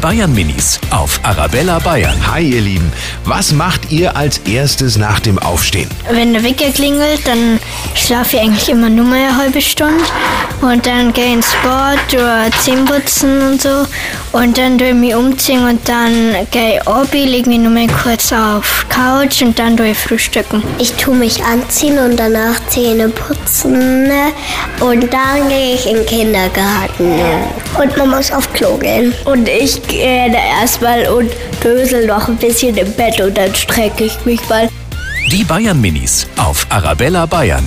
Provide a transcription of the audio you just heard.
Bayern Minis auf Arabella Bayern. Hi ihr Lieben, was macht ihr als erstes nach dem Aufstehen? Wenn der Wecker klingelt, dann schlafe ich eigentlich immer nur mal eine halbe Stunde und dann gehe ich ins Bad, oder Zähne putzen und so und dann tue ich mich umziehen und dann gehe ich ab, lege mich nur mal kurz auf Couch und dann tue ich frühstücken. Ich tue mich anziehen und danach Zähne putzen ne? Und dann gehe ich in den Kindergarten und man muss auf Klo gehen. Und ich gehe da erstmal und dösel noch ein bisschen im Bett und dann strecke ich mich mal. Die Bayern Minis auf Arabella Bayern.